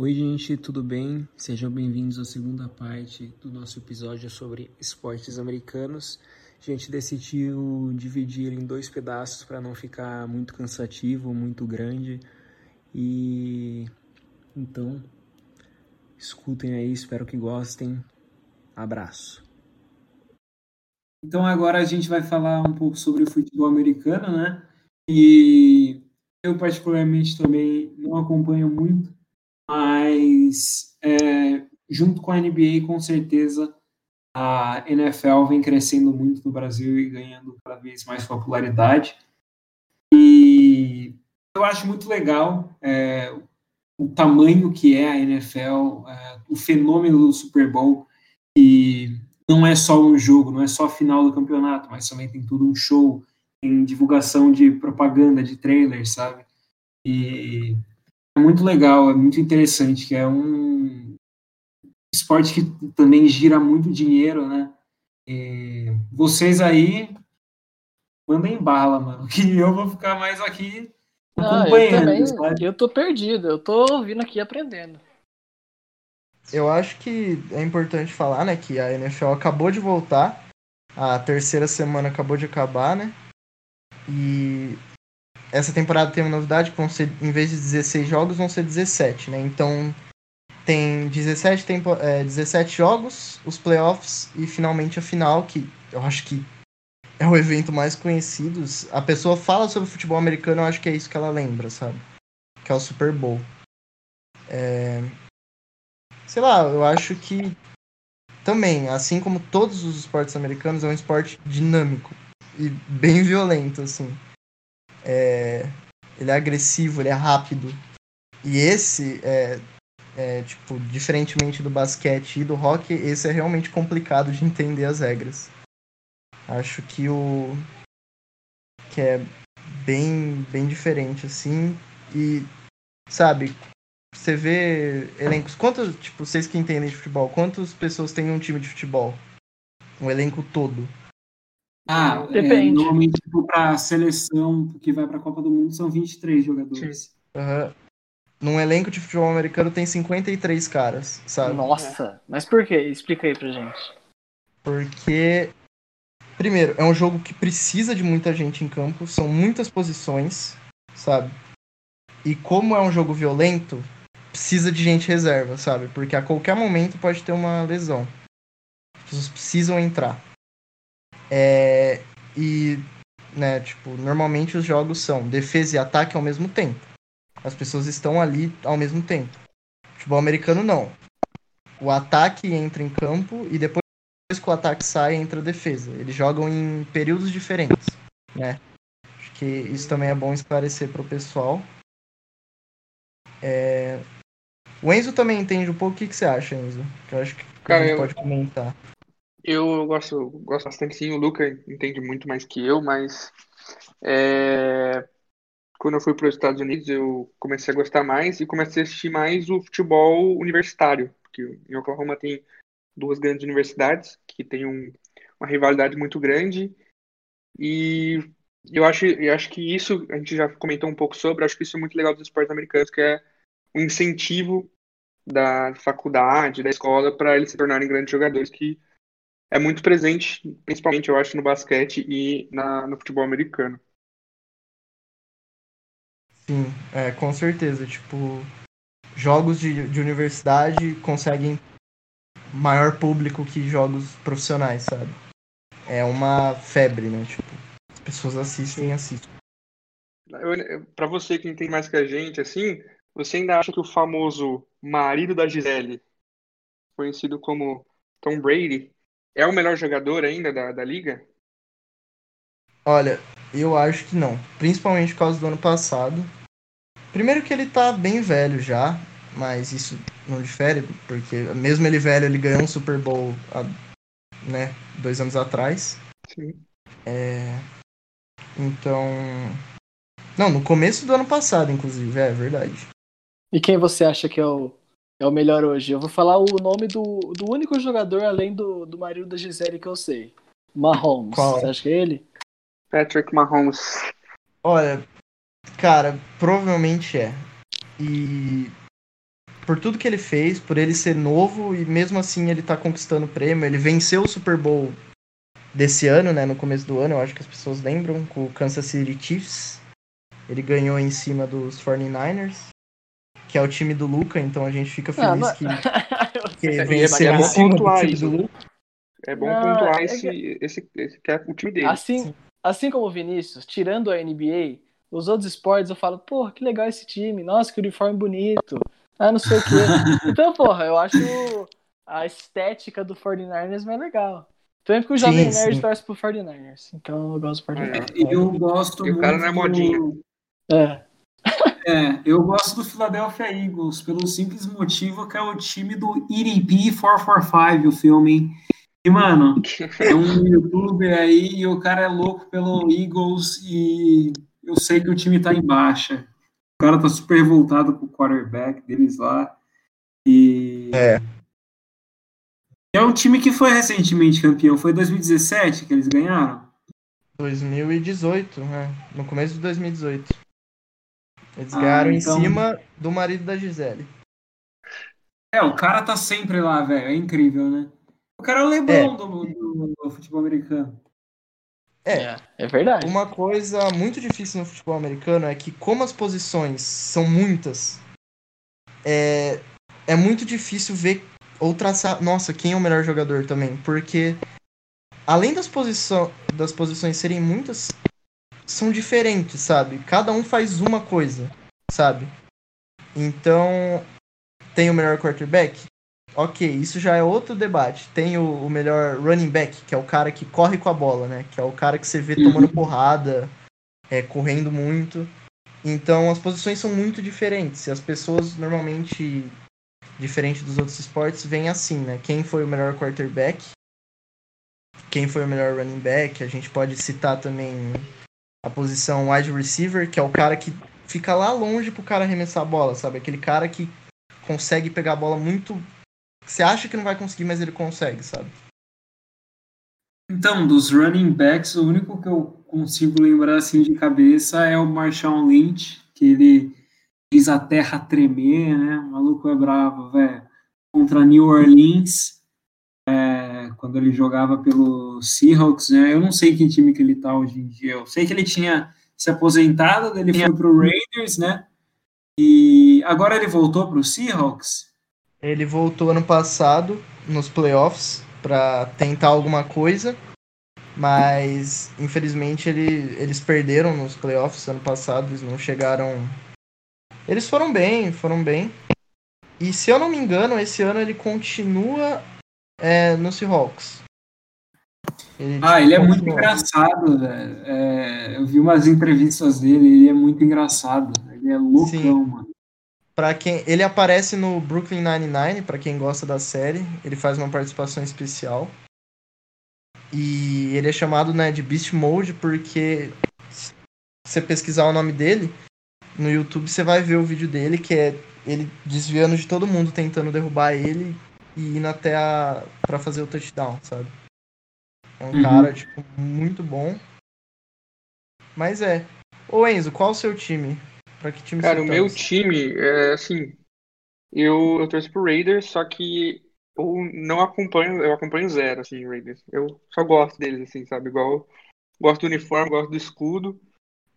Oi, gente, tudo bem? Sejam bem-vindos à segunda parte do nosso episódio sobre esportes americanos. A gente decidiu dividir em dois pedaços para não ficar muito cansativo, muito grande. E então, escutem aí, espero que gostem. Abraço. Então agora a gente vai falar um pouco sobre o futebol americano, né? E eu particularmente também não acompanho muito, mas é, junto com a NBA, com certeza a NFL vem crescendo muito no Brasil e ganhando cada vez mais popularidade. E eu acho muito legal é, o tamanho que é a NFL, é, o fenômeno do Super Bowl, e não é só um jogo, não é só a final do campeonato, mas também tem tudo um show, tem divulgação de propaganda, de trailers, sabe? E muito legal, é muito interessante, que é um esporte que também gira muito dinheiro, né? E vocês aí mandem bala, mano, que eu vou ficar mais aqui ah, acompanhando. Eu, também, eu tô perdido, eu tô vindo aqui aprendendo. Eu acho que é importante falar, né, que a NFL acabou de voltar, a terceira semana acabou de acabar, né? E essa temporada tem uma novidade que vão ser, em vez de 16 jogos, vão ser 17, né? Então tem 17, tempo, é, 17 jogos, os playoffs e finalmente a final, que eu acho que é o evento mais conhecido. A pessoa fala sobre futebol americano, eu acho que é isso que ela lembra, sabe? Que é o Super Bowl. É... Sei lá, eu acho que também, assim como todos os esportes americanos, é um esporte dinâmico e bem violento, assim. É... Ele é agressivo, ele é rápido. E esse, é... É, tipo, diferentemente do basquete e do hockey, esse é realmente complicado de entender as regras. Acho que o que é bem bem diferente assim e sabe, você vê elencos, quantos, tipo, vocês que entendem de futebol, quantas pessoas tem um time de futebol? Um elenco todo. Ah, é, depende. É, normalmente, tipo, pra seleção que vai pra Copa do Mundo são 23 jogadores. Uhum. Num elenco de futebol americano tem 53 caras, sabe? Nossa, mas por quê? Explica aí pra gente. Porque Primeiro, é um jogo que precisa de muita gente em campo, são muitas posições, sabe? E como é um jogo violento, precisa de gente reserva, sabe? Porque a qualquer momento pode ter uma lesão. As pessoas precisam entrar. É... E, né, tipo, normalmente os jogos são defesa e ataque ao mesmo tempo. As pessoas estão ali ao mesmo tempo. Futebol americano não. O ataque entra em campo e depois depois que o ataque sai, entra a defesa. Eles jogam em períodos diferentes, né? Acho que isso também é bom esclarecer para o pessoal. É... O Enzo também entende um pouco. O que, que você acha, Enzo? Que eu acho que Cara, a gente eu... pode comentar. Eu gosto, gosto bastante sim. O Luca entende muito mais que eu, mas é... quando eu fui para os Estados Unidos eu comecei a gostar mais e comecei a assistir mais o futebol universitário, porque em Oklahoma tem duas grandes universidades que têm um, uma rivalidade muito grande e eu acho, eu acho que isso a gente já comentou um pouco sobre, acho que isso é muito legal dos esportes americanos, que é o incentivo da faculdade, da escola, para eles se tornarem grandes jogadores, que é muito presente, principalmente eu acho, no basquete e na, no futebol americano. Sim, é, com certeza. Tipo, jogos de, de universidade conseguem maior público que jogos profissionais, sabe? É uma febre, né? Tipo, as pessoas assistem e assistem. Para você que entende mais que a gente, assim, você ainda acha que o famoso marido da Gisele, conhecido como Tom Brady, é o melhor jogador ainda da, da liga? Olha, eu acho que não. Principalmente por causa do ano passado. Primeiro que ele tá bem velho já mas isso não difere, porque mesmo ele velho, ele ganhou um Super Bowl há, né, dois anos atrás. Sim. É... Então. Não, no começo do ano passado, inclusive, é verdade. E quem você acha que é o, é o melhor hoje? Eu vou falar o nome do, do único jogador além do, do marido da Gisele que eu sei. Mahomes. Qual? Você acha que é ele? Patrick Mahomes. Olha, cara, provavelmente é. E por tudo que ele fez, por ele ser novo e mesmo assim ele tá conquistando o prêmio. Ele venceu o Super Bowl desse ano, né? No começo do ano, eu acho que as pessoas lembram, com o Kansas City Chiefs. Ele ganhou em cima dos 49ers, que é o time do Luca, então a gente fica feliz não, que, que é, venceu é bom pontuar isso. É bom não, pontuar é esse, que... esse, esse, que é o time dele. Assim, assim como o Vinícius, tirando a NBA, os outros esportes eu falo, pô, que legal esse time, nossa, que uniforme bonito, ah, não sei o quê. Então, porra, eu acho a estética do 49ers mais legal. Tanto que o Jovem sim, Nerd sim. torce pro 49ers. Então eu gosto do 49ers. É, eu gosto e muito. O cara não é modinha. Do... É. É, eu gosto do Philadelphia Eagles pelo simples motivo que é o time do EDP 445, o filme. E, mano, é um youtuber aí e o cara é louco pelo Eagles e eu sei que o time tá em baixa. O cara tá super revoltado com o quarterback deles lá. E. É. É um time que foi recentemente campeão. Foi 2017 que eles ganharam? 2018, né? No começo de 2018. Eles ah, ganharam então... em cima do marido da Gisele. É, o cara tá sempre lá, velho. É incrível, né? O cara é o Lebron é. Do, do, do, futebol americano. É, é, é verdade. Uma coisa muito difícil no futebol americano é que, como as posições são muitas, é, é muito difícil ver ou traçar, nossa, quem é o melhor jogador também, porque além das, posição, das posições serem muitas, são diferentes, sabe? Cada um faz uma coisa, sabe? Então, tem o melhor quarterback? Ok, isso já é outro debate. Tem o, o, melhor running back, que é o cara que corre com a bola, né? Que é o cara que você vê tomando uhum. porrada, é, correndo muito. Então as posições são muito diferentes. E as pessoas normalmente, diferente dos outros esportes, vêm assim, né? Quem foi o melhor quarterback? Quem foi o melhor running back? A gente pode citar também a posição wide receiver, que é o cara que fica lá longe pro cara arremessar a bola, sabe? Aquele cara que consegue pegar a bola muito. Você acha que não vai conseguir, mas ele consegue, sabe? Então, dos running backs, o único que eu consigo lembrar assim de cabeça é o Marshawn Lynch, que ele fez a terra tremer, né? O maluco é bravo, velho. Contra New Orleans é, quando ele jogava pelo Seahawks, né? Eu não sei que time que ele tá hoje em dia. Eu sei que ele tinha se aposentado, ele foi pro Raiders, né? E agora ele voltou pro Seahawks. Ele voltou ano passado nos playoffs para tentar alguma coisa, mas infelizmente ele, eles perderam nos playoffs ano passado, eles não chegaram. Eles foram bem, foram bem. E se eu não me engano, esse ano ele continua é, no Seahawks. Ele, ah, ele é muito engraçado, velho. É, eu vi umas entrevistas dele, ele é muito engraçado. Ele é loucão, Sim. mano. Pra quem, ele aparece no Brooklyn Nine-Nine, para quem gosta da série. Ele faz uma participação especial. E ele é chamado né, de Beast Mode porque se você pesquisar o nome dele no YouTube, você vai ver o vídeo dele, que é ele desviando de todo mundo tentando derrubar ele e indo até a. pra fazer o touchdown, sabe? É um uhum. cara, tipo, muito bom. Mas é. Ô Enzo, qual o seu time? Pra que time Cara, o meu time, é assim. Eu, eu torço pro Raiders, só que eu não acompanho, eu acompanho zero, assim, Raiders. Eu só gosto deles, assim, sabe? Igual. Gosto do uniforme, gosto do escudo,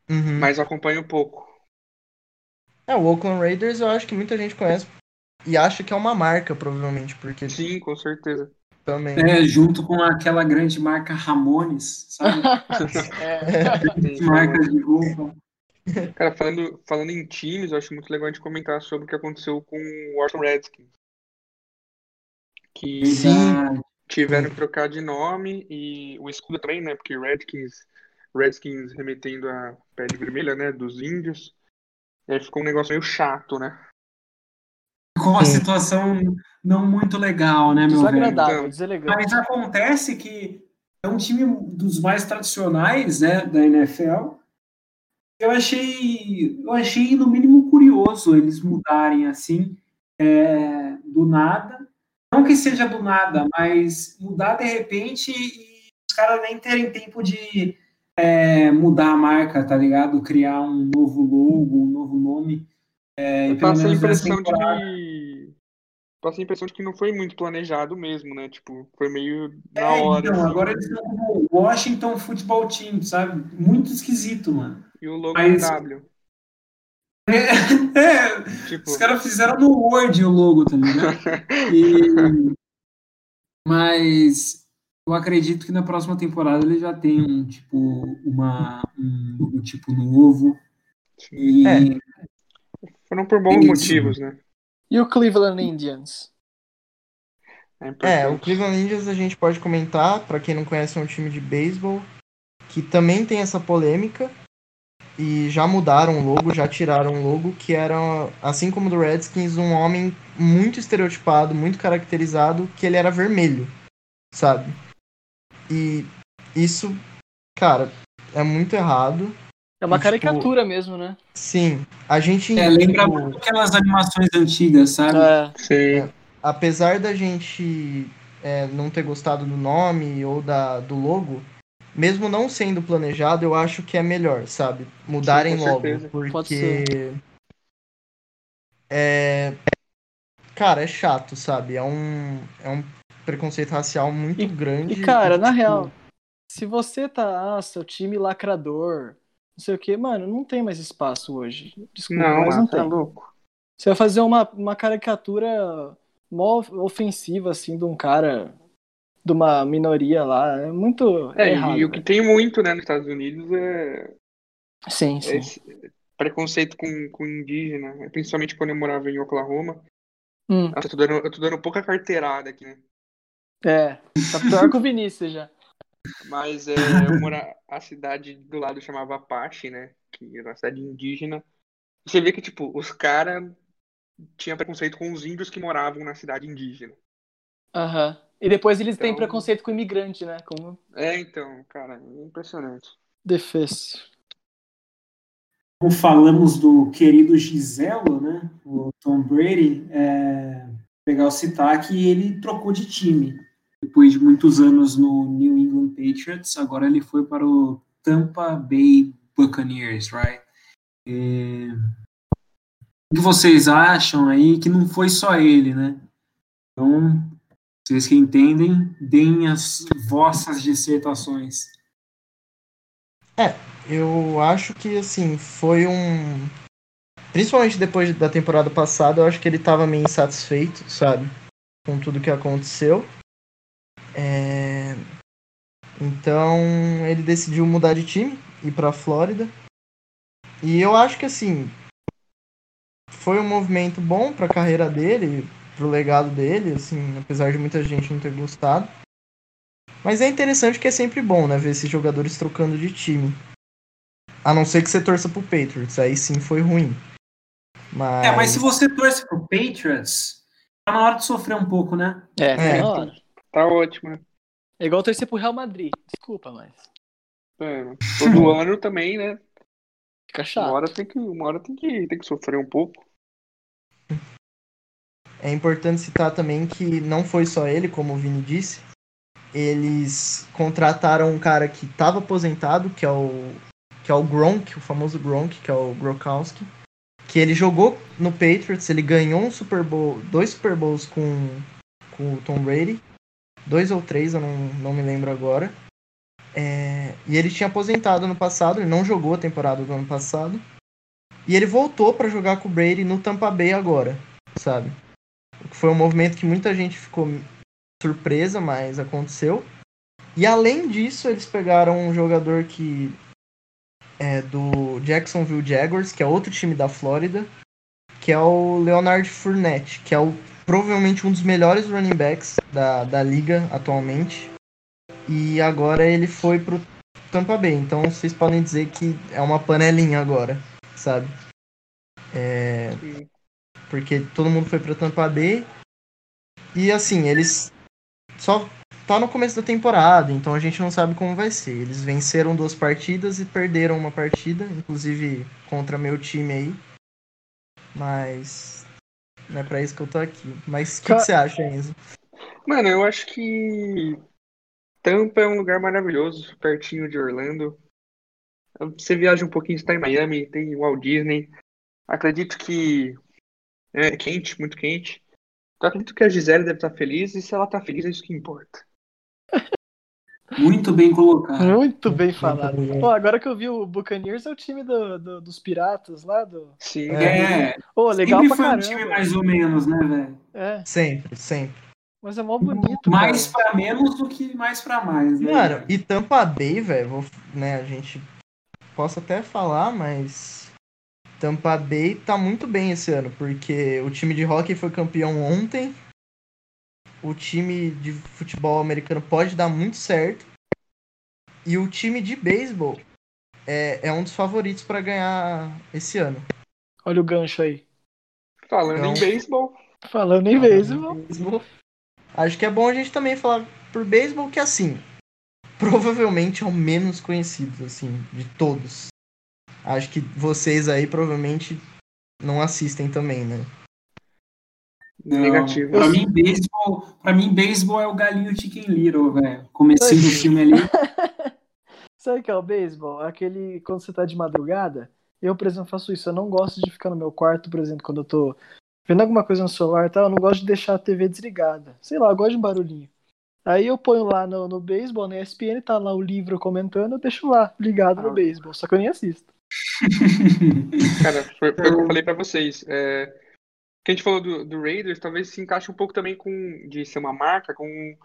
uhum. mas acompanho pouco. É, o Oakland Raiders eu acho que muita gente conhece e acha que é uma marca, provavelmente, porque. Sim, com certeza. Também. É, junto com aquela grande marca Ramones, sabe? é. Marcas de roupa. Cara, falando, falando em times, eu acho muito legal a gente comentar sobre o que aconteceu com o Washington Redskins. Que Sim. tiveram que trocar de nome e o escudo também, né? Porque Redskins, Redskins remetendo a pele vermelha, né? Dos índios. E aí ficou um negócio meio chato, né? Com uma situação não muito legal, né, meu Desagradável, velho? deselegante. Mas acontece que é um time dos mais tradicionais, né, da NFL. Eu achei, eu achei no mínimo curioso eles mudarem assim é, do nada. Não que seja do nada, mas mudar de repente e os caras nem terem tempo de é, mudar a marca, tá ligado? Criar um novo logo, um novo nome. É, passa a impressão de passa a impressão de que não foi muito planejado mesmo, né? Tipo, foi meio na É, hora. então, assim. agora eles estão como Washington Football Team, sabe? Muito esquisito, mano. E o logo Mas- W. É, Tipo, os caras fizeram no Word o logo, tá ligado? E- Mas eu acredito que na próxima temporada ele já tem um tipo, uma, um logo tipo novo. E É. foram por bons Isso. motivos, né? E o Cleveland Indians? É, É, o. Cleveland Indians a gente pode comentar, pra quem não conhece, é um time de beisebol que também tem essa polêmica e já mudaram o logo, já tiraram o logo, que era, assim como o do Redskins, um homem muito estereotipado, muito caracterizado, que ele era vermelho, sabe? E isso, cara, é muito errado. É uma E, tipo, caricatura mesmo, né? Sim, a gente, é, lembra tipo, muito aquelas animações antigas, sabe? É. Sim. apesar da gente é, não ter gostado do nome ou da, do logo, mesmo não sendo planejado, eu acho que é melhor, sabe? Mudarem com logo. certeza. Porque. É. Cara, é chato, sabe? É um, é um preconceito racial muito grande. E, cara, na tipo, real, se você tá, ah, seu time lacrador, não sei o que, mano, não tem mais espaço hoje. Desculpa, Não, mas não tá tem. louco. Você vai fazer uma, uma caricatura mó ofensiva, assim, de um cara, de uma minoria lá. É muito É, errado. e o que tem muito, né, nos Estados Unidos é, Sim, é sim. preconceito com, com indígena, né? principalmente quando eu morava em Oklahoma. Hum, eu tô dando, eu tô dando pouca carteirada aqui, né? é, tá pior que o Vinícius já. Mas é, eu mora, a cidade do lado chamava Apache, né? Que era uma cidade indígena. Você vê que, tipo, os caras tinham preconceito com os índios que moravam na cidade indígena. Aham. E depois eles têm Então- preconceito com imigrante, né? Como É, então, cara, é impressionante. defeso. Como falamos do querido Giselo, né? O Tom Brady, é legal citar que ele trocou de time. Depois de muitos anos no New England Patriots, agora ele foi para o Tampa Bay Buccaneers, right? É, O que vocês acham aí que não foi só ele, né? Então, vocês que entendem, deem as vossas dissertações. Eu acho que, assim, foi um. Principalmente depois da temporada passada, eu acho que ele tava meio insatisfeito, sabe? Com tudo que aconteceu. É, Então, ele decidiu mudar de time, ir pra Flórida. E eu acho que, assim, foi um movimento bom pra carreira dele, pro legado dele, assim, apesar de muita gente não ter gostado. Mas é interessante que é sempre bom, né, ver esses jogadores trocando de time. A não ser que você torça pro Patriots, aí sim foi ruim. Mas, É, mas se você torce pro Patriots, tá na hora de sofrer um pouco, né? É, tá É. na hora. Tá ótimo, né? É igual torcer pro Real Madrid. Desculpa, mas É, todo ano também, né? fica Uma chato. hora tem que, uma hora tem que, tem que sofrer um pouco. É importante citar também que não foi só ele, como o Vini disse. Eles contrataram um cara que estava aposentado, que é o que é o Gronk, o famoso Gronk, que é o Gronkowski, que ele jogou no Patriots, ele ganhou um Super Bowl, dois Super Bowls com, com o Tom Brady, dois ou três, eu não, não me lembro agora. É, e ele tinha aposentado ano passado, ele não jogou a temporada do ano passado. E ele voltou para jogar com o Brady no Tampa Bay agora, sabe? Foi um movimento que muita gente ficou surpresa, mas aconteceu. E além disso, eles pegaram um jogador que é do Jacksonville Jaguars, que é outro time da Flórida, que é o Leonard Fournette, que é o, provavelmente um dos melhores running backs da, da liga atualmente. E agora ele foi pro Tampa Bay. Então vocês podem dizer que é uma panelinha agora, sabe? É, porque todo mundo foi pra Tampa Bay. E assim, eles só tá no começo da temporada, então a gente não sabe como vai ser. Eles venceram duas partidas e perderam uma partida, inclusive contra meu time aí. Mas não é pra isso que eu tô aqui. Mas o que, que você acha, Enzo? Mano, eu acho que Tampa é um lugar maravilhoso, pertinho de Orlando. Você viaja um pouquinho, está em Miami, tem Walt Disney. Acredito que é quente, muito quente. Eu acredito que a Gisele deve estar feliz, e se ela tá feliz, é isso que importa. Muito bem colocado. Muito bem falado. Pô, agora que eu vi o Buccaneers é o time do, do- dos piratas lá do. Sim. É, Pô, legal sempre pra foi um caramba. time mais ou menos, né, velho? É, Sempre, sempre. mas é mó bonito. Mais cara. pra menos do que mais pra mais, né? Mano, e Tampa Bay, velho, vou- né, a gente posso até falar, mas Tampa Bay tá muito bem esse ano, porque o time de hockey foi campeão ontem. O time de futebol americano pode dar muito certo. E o time de beisebol é, é um dos favoritos pra ganhar esse ano. Olha o gancho aí. Falando Então- em beisebol, Falando em beisebol. Beisebol. Acho que é bom a gente também falar por beisebol que assim, provavelmente é o menos conhecido assim de todos. Acho que vocês aí provavelmente não assistem também, né? Não, negativo. Pra mim, beisebol, pra mim, beisebol é o galinho Chicken Little, velho. Comecinho do filme ali. Sabe o que é o beisebol? Aquele quando você tá de madrugada. Eu, por exemplo, faço isso. Eu não gosto de ficar no meu quarto, por exemplo, quando eu tô vendo alguma coisa no celular e tal. Eu não gosto de deixar a TV desligada. Sei lá, eu gosto de um barulhinho. Aí eu ponho lá no, no beisebol, na ESPN, tá lá o livro comentando, eu deixo lá, ligado no Ah. beisebol. Só que eu nem assisto. cara, foi, foi o que eu falei pra vocês. É, que a gente falou do, do Raiders, talvez se encaixe um pouco também com de ser uma marca com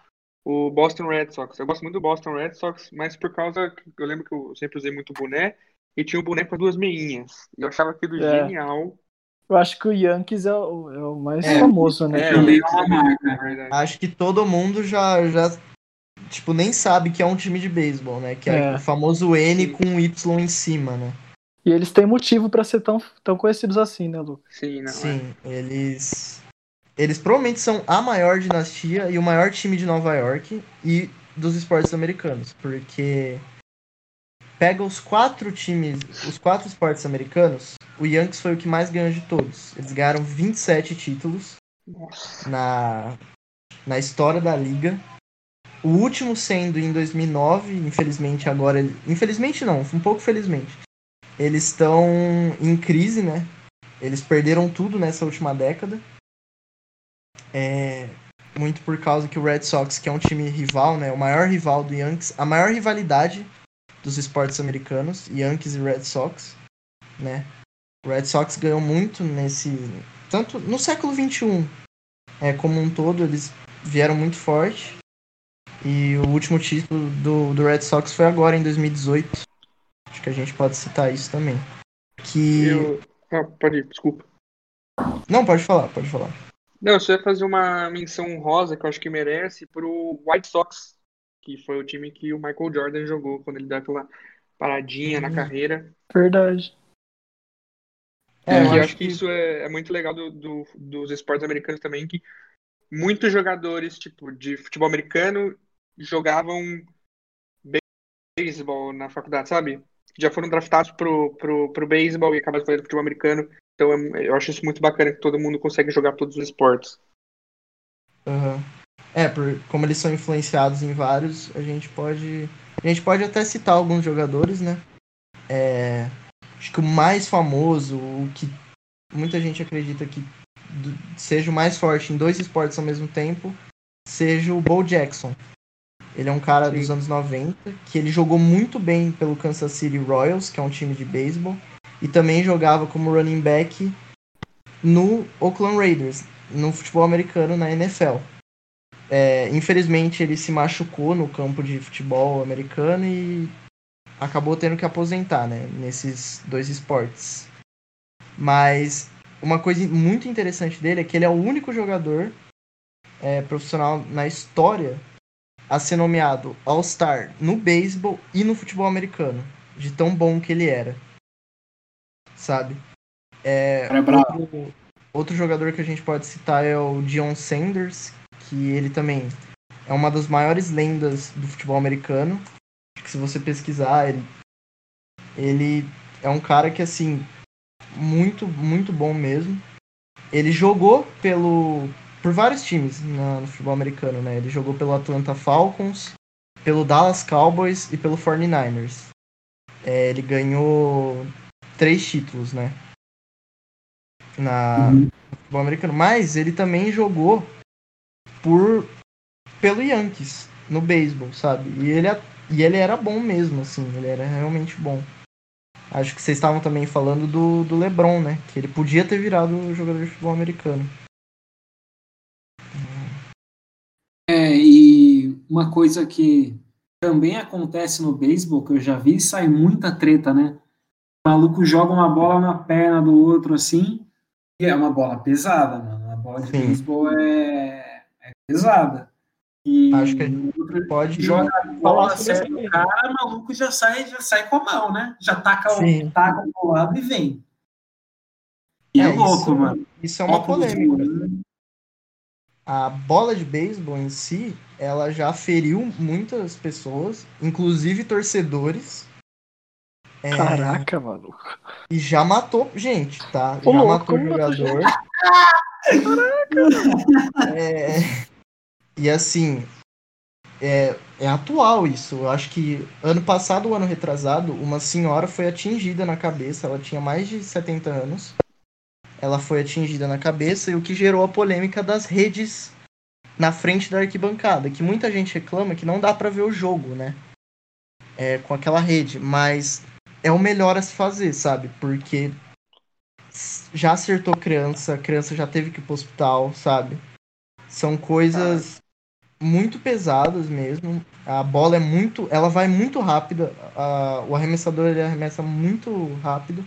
o Boston Red Sox. Eu gosto muito do Boston Red Sox, mas por causa que eu lembro que eu sempre usei muito boné e tinha o boné com as duas meinhas. E eu achava aquilo É. genial. Eu acho que o Yankees é o, é o mais É. famoso, né? É, é uma marca. é verdade. Acho que todo mundo já já tipo nem sabe que é um time de beisebol, né? Que é, É. o famoso N Sim. com um Y em cima, né? E eles têm motivo pra ser tão, tão conhecidos assim, né, Lu? Sim, não. é. Sim, eles. Eles provavelmente são a maior dinastia e o maior time de Nova York e dos esportes americanos, porque pega os quatro times, os quatro esportes americanos, o Yankees foi o que mais ganhou de todos. Eles ganharam 27 títulos Nossa. na, na história da liga. O último sendo em 2009, infelizmente agora, infelizmente não, um pouco felizmente. Eles estão em crise, né? Eles perderam tudo nessa última década. É, muito por causa que o Red Sox, que é um time rival, né? O maior rival do Yankees, a maior rivalidade dos esportes americanos, Yankees e Red Sox, né? O Red Sox ganhou muito nesse, tanto no século 21, é, como um todo, eles vieram muito forte. E o último título do, do Red Sox foi agora, em 2018. Que a gente pode citar isso também. Que. Eu... Ah, pode ir, desculpa. Não, pode falar, pode falar. Não, eu só ia fazer uma menção rosa que eu acho que merece pro White Sox, que foi o time que o Michael Jordan jogou quando ele deu aquela paradinha na Uhum. carreira. Verdade. É, E eu eu acho acho que isso é, é muito legal do, do- dos esportes americanos também, que muitos jogadores, tipo, de futebol americano jogavam beisebol na faculdade, sabe? Já foram draftados pro, pro, pro beisebol e acabaram fazendo futebol americano. Então é- eu acho isso muito bacana que todo mundo consegue jogar todos os esportes. Aham. É, por, como eles são influenciados em vários, a gente pode. A gente pode até citar alguns jogadores, né? É, acho que o mais famoso, o que muita gente acredita que seja o mais forte em dois esportes ao mesmo tempo, seja o Bo Jackson. Ele é um cara Sim. dos anos 90, que ele jogou muito bem pelo Kansas City Royals, que é um time de beisebol, e também jogava como running back no Oakland Raiders, no futebol americano na NFL. É, infelizmente ele se machucou no campo de futebol americano e acabou tendo que aposentar, né, nesses dois esportes. Mas uma coisa muito interessante dele é que ele é o único jogador é, profissional na história a ser nomeado All-Star no beisebol e no futebol americano, de tão bom que ele era. Sabe? É, é outro, outro jogador que a gente pode citar é o Dion Sanders, que ele também é uma das maiores lendas do futebol americano. Acho que se você pesquisar, ele, ele é um cara que, assim, muito, muito bom mesmo. Ele jogou pelo por vários times na- no futebol americano, né? Ele jogou pelo Atlanta Falcons, pelo Dallas Cowboys e pelo 49ers. É, ele ganhou três títulos, né? na Uhum. no futebol americano, mas ele também jogou por pelo Yankees no beisebol, sabe? E ele é- e ele era bom mesmo, assim, ele era realmente bom. Acho que vocês estavam também falando do, do LeBron, né? Que ele podia ter virado jogador de futebol americano. Uma coisa que também acontece no beisebol, que eu já vi, sai muita treta, né? O maluco joga uma bola na perna do outro assim, e é uma bola pesada, mano. A bola de Sim. beisebol é, é pesada. E Acho que a outro Pode joga a bola isso o cara, o maluco já sai, já sai com a mão, né? Já taca Sim. o taca pro lado e vem. E é, É, louco, isso- mano. Isso é uma Óculos polêmica. voando. A bola de beisebol em si, ela já feriu muitas pessoas, inclusive torcedores. É, Caraca, maluco. E já matou gente, tá? Ô, já louco, matou jogador. É, e assim, é, é atual isso. Eu acho que ano passado, ano retrasado, uma senhora foi atingida na cabeça. Ela tinha mais de 70 anos. Ela foi atingida na cabeça e o que gerou a polêmica das redes na frente da arquibancada, que muita gente reclama que não dá pra ver o jogo, né? É, com aquela rede, mas é o melhor a se fazer, sabe? Porque já acertou criança, a criança já teve que ir pro hospital, sabe? São coisas muito pesadas mesmo. A bola é muito, ela vai muito rápida, a- o arremessador ele arremessa muito rápido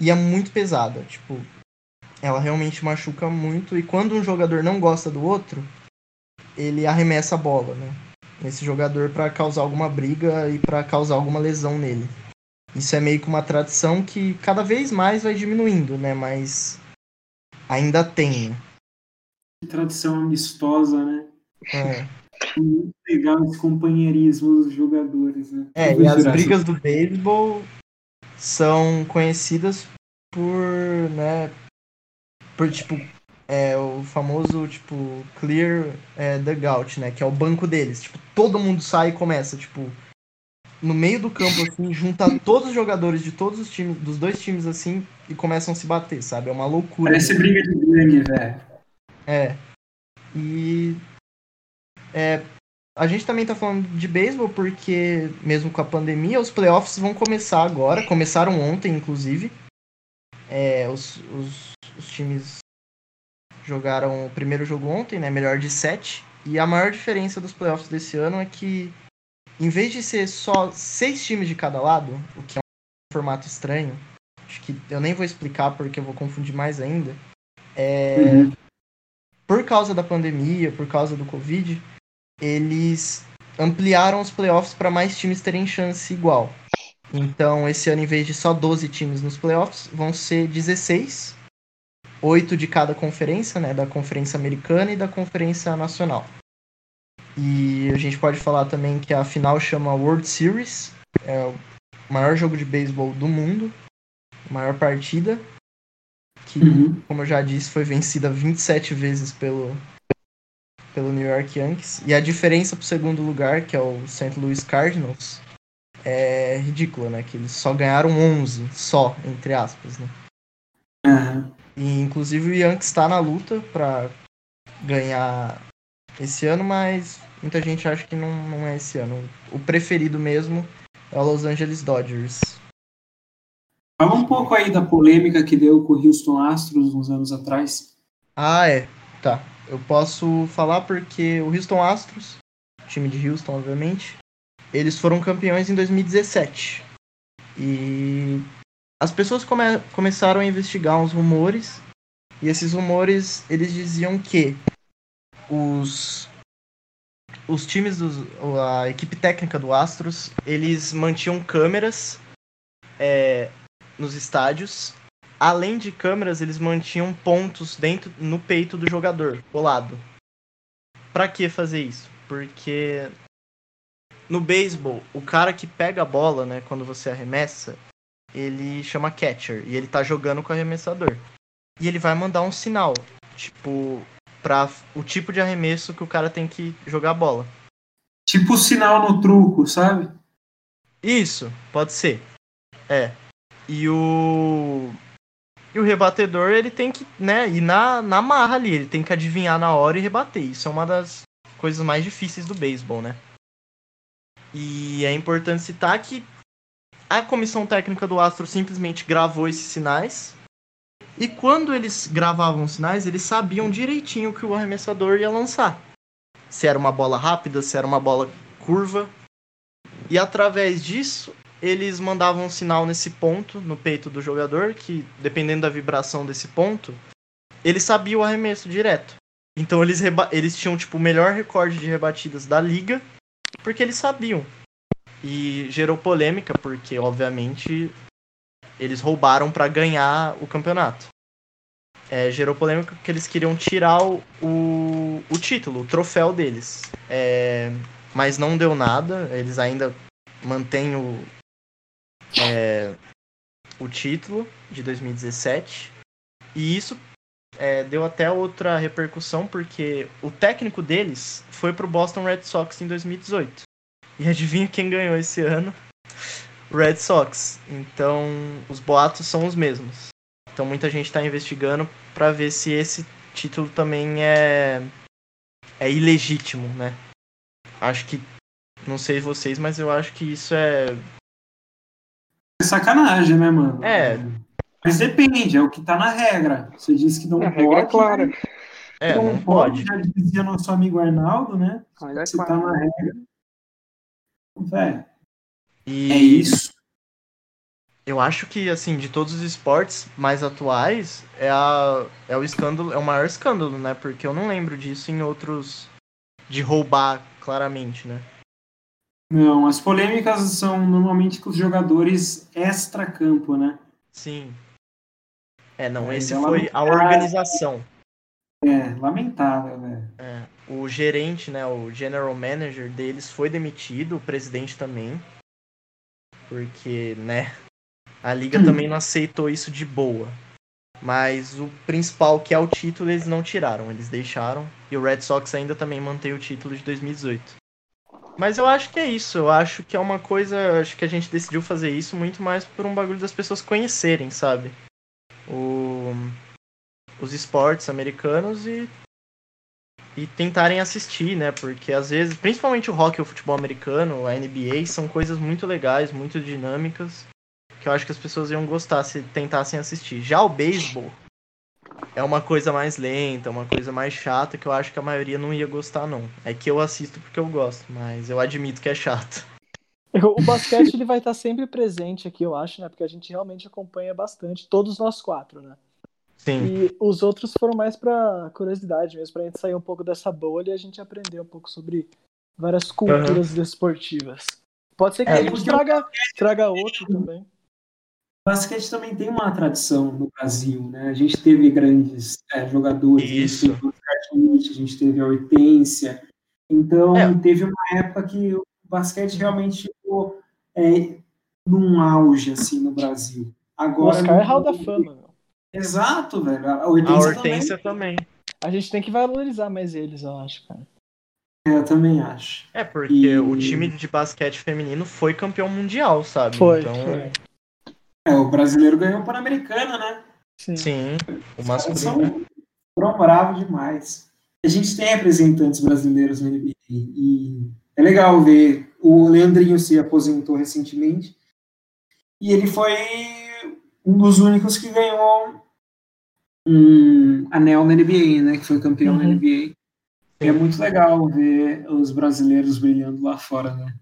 e é muito pesada, tipo, ela realmente machuca muito e quando um jogador não gosta do outro, ele arremessa a bola, né? Esse jogador pra causar alguma briga e pra causar alguma lesão nele. Isso é meio que uma tradição que cada vez mais vai diminuindo, né? Mas ainda tem. né? Que tradição amistosa, né? É. Muito legal esse companheirismo dos jogadores, né? É, Tudo e as isso. brigas do beisebol são conhecidas por, né, por, tipo, é, o famoso, tipo, clear é, dugout, né, que é o banco deles. Tipo, todo mundo sai e começa, tipo, no meio do campo, assim, junta todos os jogadores de todos os times, dos dois times, assim, e começam a se bater, sabe? É uma loucura. Parece briga de gangue, velho. É. E é, a gente também tá falando de beisebol porque, mesmo com a pandemia, os playoffs vão começar agora. Começaram ontem, inclusive. É, os, os, os times jogaram o primeiro jogo ontem, né? Melhor de sete. E a maior diferença dos playoffs desse ano é que, em vez de ser só seis times de cada lado, o que é um formato estranho, acho que eu nem vou explicar porque eu vou confundir mais ainda. É, Uhum. por causa da pandemia, por causa do Covid, eles ampliaram os playoffs para mais times terem chance igual. Então, esse ano, em vez de só 12 times nos playoffs, vão ser 16, 8 de cada conferência, né? Da Conferência Americana e da Conferência Nacional. E a gente pode falar também que a final chama World Series, é o maior jogo de beisebol do mundo, maior partida, que Uhum. como eu já disse, foi vencida 27 vezes pelo, pelo New York Yankees. E a diferença pro segundo lugar, que é o St. Louis Cardinals, é ridícula, né? Que eles só ganharam 11, só, entre aspas, né? Aham. E inclusive o Yankees está na luta para ganhar esse ano, mas muita gente acha que não, não é esse ano. O preferido mesmo é o Los Angeles Dodgers. Fala um pouco aí da polêmica que deu com o Houston Astros uns anos atrás. Ah, é. Tá. Eu posso falar porque o Houston Astros, time de Houston, obviamente, eles foram campeões em 2017. E as pessoas come- começaram a investigar uns rumores. E esses rumores, eles diziam que os os times dos a equipe técnica do Astros, eles mantinham câmeras é, nos estádios além de câmeras, eles mantinham pontos dentro no peito do jogador, colado. Pra que fazer isso? Porque no beisebol, o cara que pega a bola, né, quando você arremessa, ele chama catcher e ele tá jogando com o arremessador. E ele vai mandar um sinal, tipo, para o tipo de arremesso que o cara tem que jogar a bola. Tipo o sinal no truco, sabe? Isso, pode ser. É. E o. E o rebatedor, ele tem que, né, ir na, na marra ali, ele tem que adivinhar na hora e rebater. Isso é uma das coisas mais difíceis do beisebol, né? E é importante citar que a comissão técnica do Astro simplesmente gravou esses sinais. E quando eles gravavam os sinais, eles sabiam direitinho que o arremessador ia lançar. Se era uma bola rápida, se era uma bola curva. E através disso, eles mandavam um sinal nesse ponto, no peito do jogador, que dependendo da vibração desse ponto, ele sabia o arremesso direto. Então eles, eles tinham tipo, o melhor recorde de rebatidas da liga, porque eles sabiam. E gerou polêmica, porque obviamente eles roubaram para ganhar o campeonato. É, gerou polêmica porque eles queriam tirar o, o, título, o troféu deles. É, mas não deu nada, eles ainda mantêm o, é, o título de 2017. E isso é, deu até outra repercussão, porque o técnico deles foi pro Boston Red Sox em 2018. E adivinha quem ganhou esse ano? Red Sox. Então, os boatos são os mesmos. Então, muita gente está investigando para ver se esse título também é é ilegítimo, né? Acho que não sei vocês, mas eu acho que isso é sacanagem, né, mano? É. Mas depende, é o que tá na regra. Você disse que não A pode. regra é clara. é, não, não pode. Já dizia nosso amigo Arnaldo, né? Regra é Você tá clara. na regra. Véi, E é isso. Eu acho que, assim, de todos os esportes mais atuais, é, a, é o escândalo, é o maior escândalo, né? Porque eu não lembro disso em outros. de roubar claramente, né? Não, as polêmicas são normalmente com os jogadores extra-campo, né? Sim. É, não, É, esse então, foi a organização. É, lamentável, velho. É, o gerente, né, o general manager deles foi demitido, o presidente também. Porque, né, a liga também não aceitou isso de boa. Mas o principal, que é o título, eles não tiraram, eles deixaram. E o Red Sox ainda também mantém o título de 2018. Mas eu acho que é isso, eu acho que é uma coisa, acho que a gente decidiu fazer isso muito mais por um bagulho das pessoas conhecerem, sabe? O os esportes americanos e e tentarem assistir, né? Porque às vezes, principalmente o hockey e o futebol americano, a NBA, são coisas muito legais, muito dinâmicas, que eu acho que as pessoas iam gostar se tentassem assistir. Já o beisebol é uma coisa mais lenta, uma coisa mais chata, que eu acho que a maioria não ia gostar, não. É que eu assisto porque eu gosto, mas eu admito que é chato. O basquete ele vai estar sempre presente aqui, eu acho, né? Porque a gente realmente acompanha bastante, todos nós quatro, né? Sim. E os outros foram mais pra curiosidade mesmo, pra gente sair um pouco dessa bolha e a gente aprender um pouco sobre várias culturas desportivas. Pode ser que É, a gente traga, traga outro também. O basquete também tem uma tradição no Brasil, né? A gente teve grandes é, jogadores, Isso. a gente teve o a gente teve a Hortência. Então, É. teve uma época que o basquete realmente ficou é, num auge, assim, no Brasil. O Agora, Oscar é Hall da Fama. Exato, velho. A A Hortência, Hortência também. A gente tem que valorizar mais eles, eu acho, cara. também. Eu também acho. É, porque E- o time de basquete feminino foi campeão mundial, sabe? Foi, então, foi. É, o brasileiro ganhou o Pan-Americano, né? Sim. sim, o masculino. são foram bravos demais. A gente tem representantes brasileiros no NBA e é legal ver. O Leandrinho se aposentou recentemente e ele foi um dos únicos que ganhou um anel na NBA, né? Que foi campeão na Uhum. NBA. E é muito legal ver os brasileiros brilhando lá fora, né?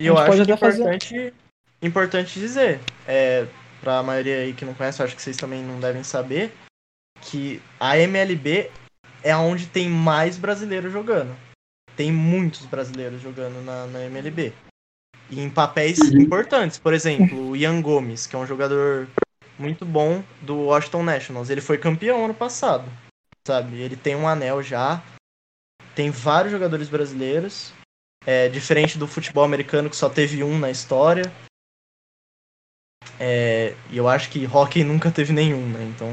E eu A acho que é até fazer- importante, importante dizer, é, pra maioria aí que não conhece, eu acho que vocês também não devem saber, que a MLB é onde tem mais brasileiros jogando. Tem muitos brasileiros jogando na, na MLB. E em papéis Uhum. importantes. Por exemplo, o Ian Gomes, que é um jogador muito bom do Washington Nationals. Ele foi campeão ano passado. Sabe? Ele tem um anel já. Tem vários jogadores brasileiros. É, diferente do futebol americano, que só teve um na história. É, e eu acho que hockey nunca teve nenhum, né? Então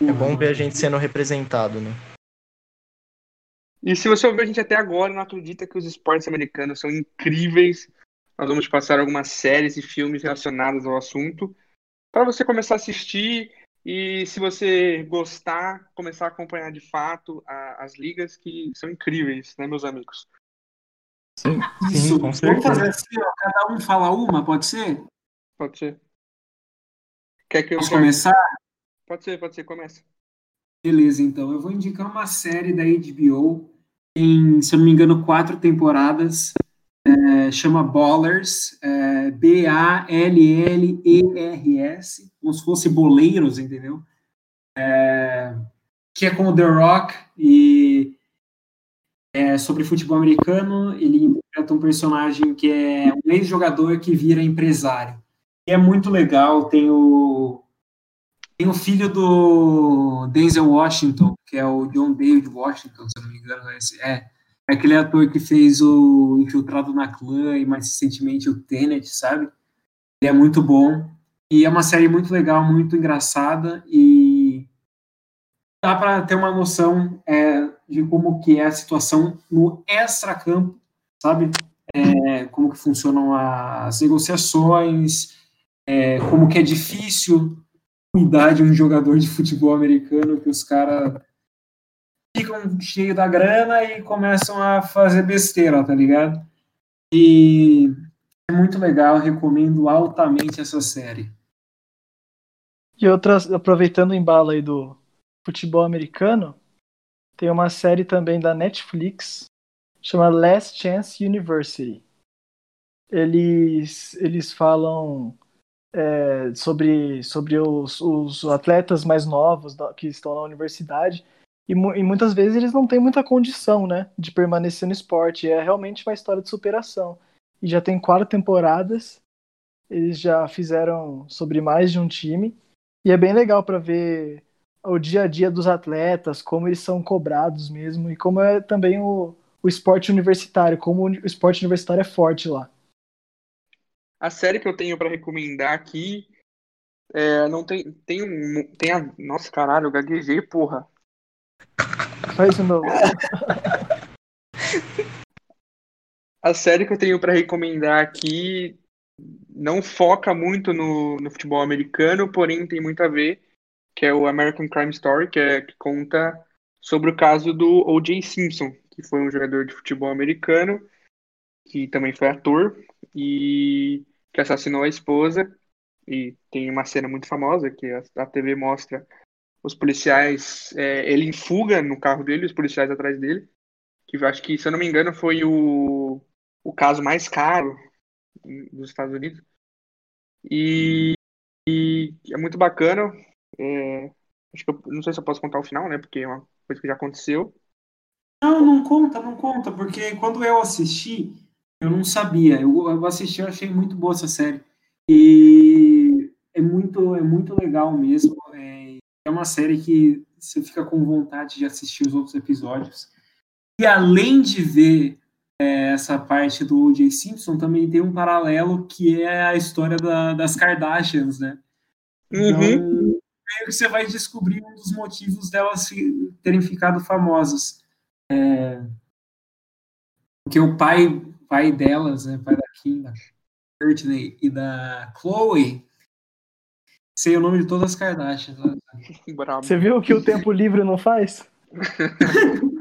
é bom ver a gente sendo representado, né? E se você ouviu a gente até agora, não acredita que os esportes americanos são incríveis. Nós vamos passar algumas séries e filmes relacionados ao assunto. para você começar a assistir e se você gostar, começar a acompanhar de fato a, as ligas que são incríveis, né, meus amigos? Sim, Sim com Vamos certeza. fazer assim, ó, cada um fala uma, pode ser? Pode ser. Quer que eu Posso começar? Pode ser, pode ser, começa. Beleza, então. Eu vou indicar uma série da HBO, em, se eu não me engano, quatro temporadas. É, chama Ballers, é, B-A-L-L-E-R-S, como se fosse boleiros, entendeu? É, que é com o The Rock e é sobre futebol americano. Ele interpreta um personagem que é um ex-jogador que vira empresário. E é muito legal. Tem o tem o filho do Denzel Washington, que é o John David Washington, se não me engano. É aquele ator que fez o Infiltrado na Clã e mais recentemente o Tenet, sabe? Ele é muito bom. E é uma série muito legal, muito engraçada e dá para ter uma noção é, de como que é a situação no extra-campo, sabe? É, como que funcionam as negociações, é, como que é difícil cuidar de um jogador de futebol americano que os caras ficam cheios da grana e começam a fazer besteira, tá ligado? E é muito legal, recomendo altamente essa série. E outras, aproveitando o embalo aí do futebol americano, tem uma série também da Netflix, chama Last Chance University. Eles, eles falam é, sobre, sobre os, os atletas mais novos que estão na universidade e, e, muitas vezes eles não têm muita condição né, de permanecer no esporte. É realmente uma história de superação. E já tem quatro temporadas, eles já fizeram sobre mais de um time. E é bem legal para ver o dia a dia dos atletas, como eles são cobrados mesmo, e como é também o, o esporte universitário, como o esporte universitário é forte lá. A série que eu tenho para recomendar aqui é, não tem tem um tem a nossa caralho, eu gaguejei, porra. Faz de novo. a série que eu tenho para recomendar aqui não foca muito no, no futebol americano, porém tem muito a ver, que é o American Crime Story, que, é, que conta sobre o caso do O.J. Simpson, que foi um jogador de futebol americano, que também foi ator, e que assassinou a esposa. E tem uma cena muito famosa que a, a TV mostra os policiais, é, ele em fuga no carro dele, os policiais atrás dele, que eu acho que, se eu não me engano, foi o, o caso mais caro dos Estados Unidos. E, e é muito bacana. É, acho que eu não sei se eu posso contar o final, né? Porque é uma coisa que já aconteceu. Não, não conta, não conta, porque quando eu assisti, eu não sabia. Eu, eu assisti, eu achei muito boa essa série. E é muito, é muito legal mesmo. É, é uma série que você fica com vontade de assistir os outros episódios. E além de ver é, essa parte do O.J. Simpson, também tem um paralelo que é a história da, das Kardashians, né? Então, Uhum. que você vai descobrir um dos motivos delas terem ficado famosas. É, porque o pai, pai delas, né, pai da Kim, da Courtney e da Chloe, sei o nome de todas as Kardashians. né? Você viu o que o tempo livre não faz?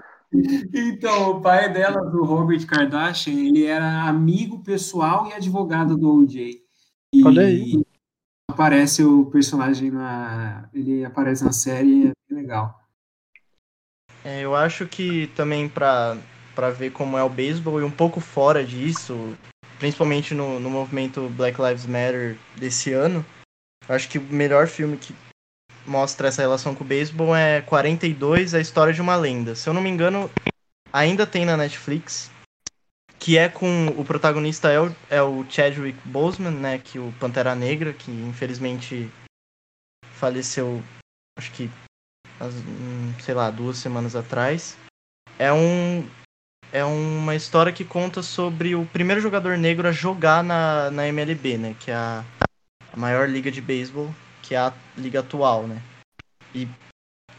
Então, o pai dela, do Robert Kardashian, ele era amigo pessoal e advogado do O.J. E Olha aí. aparece o personagem na... Ele aparece na série, é bem legal. É, eu acho que também pra, pra ver como é o beisebol e um pouco fora disso, principalmente no, no movimento Black Lives Matter desse ano, eu acho que o melhor filme que mostra essa relação com o beisebol é 42, A História de uma Lenda. Se eu não me engano, ainda tem na Netflix, que é com o protagonista é o, é o Chadwick Boseman, né, que o Pantera Negra, que infelizmente faleceu, acho que hum, sei lá, duas semanas atrás. É um é uma história que conta sobre o primeiro jogador negro a jogar na, na MLB, né, que é a maior liga de beisebol, que é a liga atual, né? E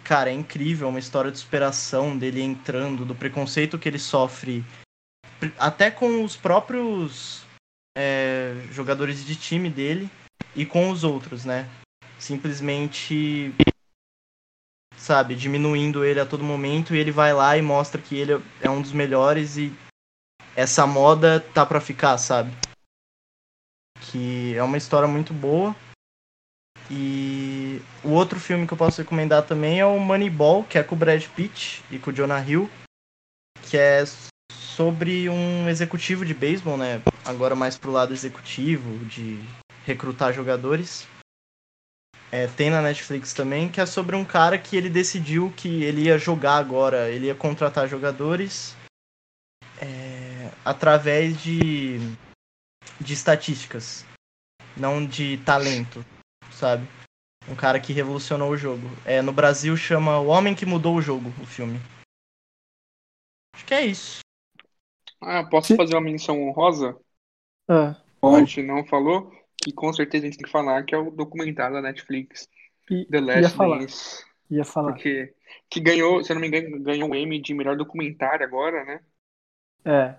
cara, é incrível, uma história de superação dele entrando, do preconceito que ele sofre até com os próprios é, jogadores de time dele e com os outros, né? Simplesmente sabe, diminuindo ele a todo momento e ele vai lá e mostra que ele é um dos melhores e essa moda tá para ficar, sabe? Que é uma história muito boa. E o outro filme que eu posso recomendar também é o Moneyball, que é com o Brad Pitt e com o Jonah Hill, que é sobre um executivo de beisebol, né? Agora mais pro lado executivo, de recrutar jogadores. É, tem na Netflix também, que é sobre um cara que ele decidiu que ele ia jogar agora, ele ia contratar jogadores é, através de, de estatísticas, não de talento, sabe? Um cara que revolucionou o jogo. É, no Brasil chama O Homem que Mudou o Jogo, o filme. Acho que é isso. Ah, posso fazer uma menção honrosa? Ah, A gente não falou, que com certeza a gente tem que falar, que é o documentário da Netflix, e, The ia Last falar, Dance. ia falar. Porque que ganhou, se eu não me engano, ganhou o Emmy de melhor documentário agora, né? É.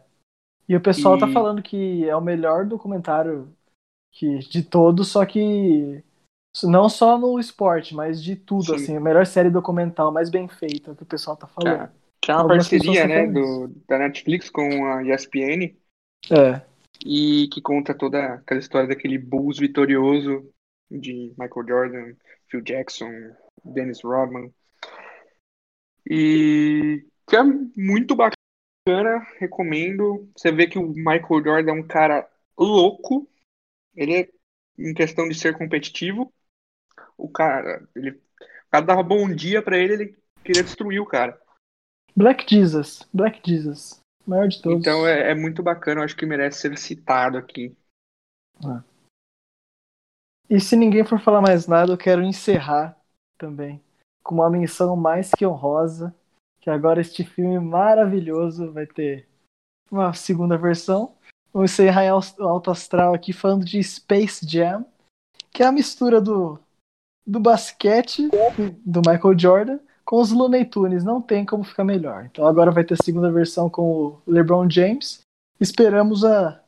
E o pessoal tá E- falando que é o melhor documentário que, de todos, só que não só no esporte, mas de tudo, Sim. assim, a melhor série documental, mais bem feita que o pessoal tá falando. Que é uma Algumas parceria, né, do, da Netflix com a ESPN É. e que conta toda aquela história daquele Bulls vitorioso de Michael Jordan, Phil Jackson, Dennis Rodman. E que é muito bacana, recomendo. Você vê que o Michael Jordan é um cara louco. Ele é em questão de ser competitivo. O cara, ele, o cara dava bom dia pra ele, ele queria destruir o cara. Black Jesus, Black Jesus, maior de todos. Então é, é muito bacana, eu acho que merece ser citado aqui. E se ninguém for falar mais nada, eu quero encerrar também com uma menção mais que honrosa, que agora este filme maravilhoso vai ter uma segunda versão. Vamos encerrar em al- alto astral aqui falando de Space Jam, que é a mistura do, do basquete do Michael Jordan com os Looney Tunes. Não tem como ficar melhor. Então agora vai ter a segunda versão com o LeBron James. Esperamos a,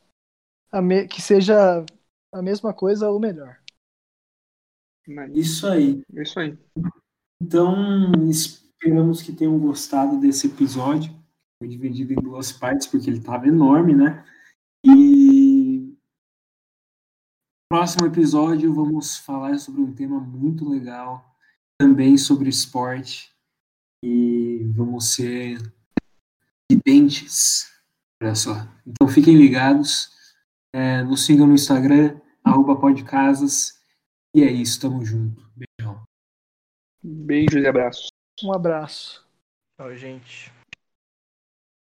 a me- que seja a mesma coisa ou melhor. Isso aí. isso aí. Então, esperamos que tenham gostado desse episódio. Foi dividido em duas partes, porque ele estava enorme, né? E próximo episódio vamos falar sobre um tema muito legal, também sobre esporte. E vamos ser videntes. Olha só. Então fiquem ligados. É, nos sigam no Instagram, arroba podcasas. E é isso, tamo junto. Beijão. Beijos e abraços. Um abraço. Tchau, gente.